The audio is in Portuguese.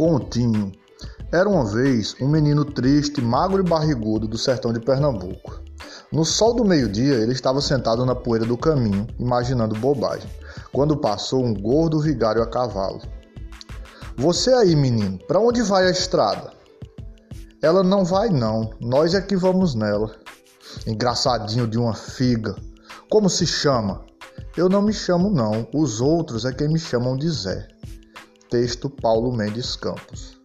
Continho. Era uma vez um menino triste, magro e barrigudo do sertão de Pernambuco. No sol do meio-dia, ele estava sentado na poeira do caminho, imaginando bobagem, quando passou um gordo vigário a cavalo. Você aí, menino, para onde vai a estrada? Ela não vai não, nós é que vamos nela. Engraçadinho de uma figa. Como se chama? Eu não me chamo não, os outros é quem me chamam de Zé. Texto Paulo Mendes Campos.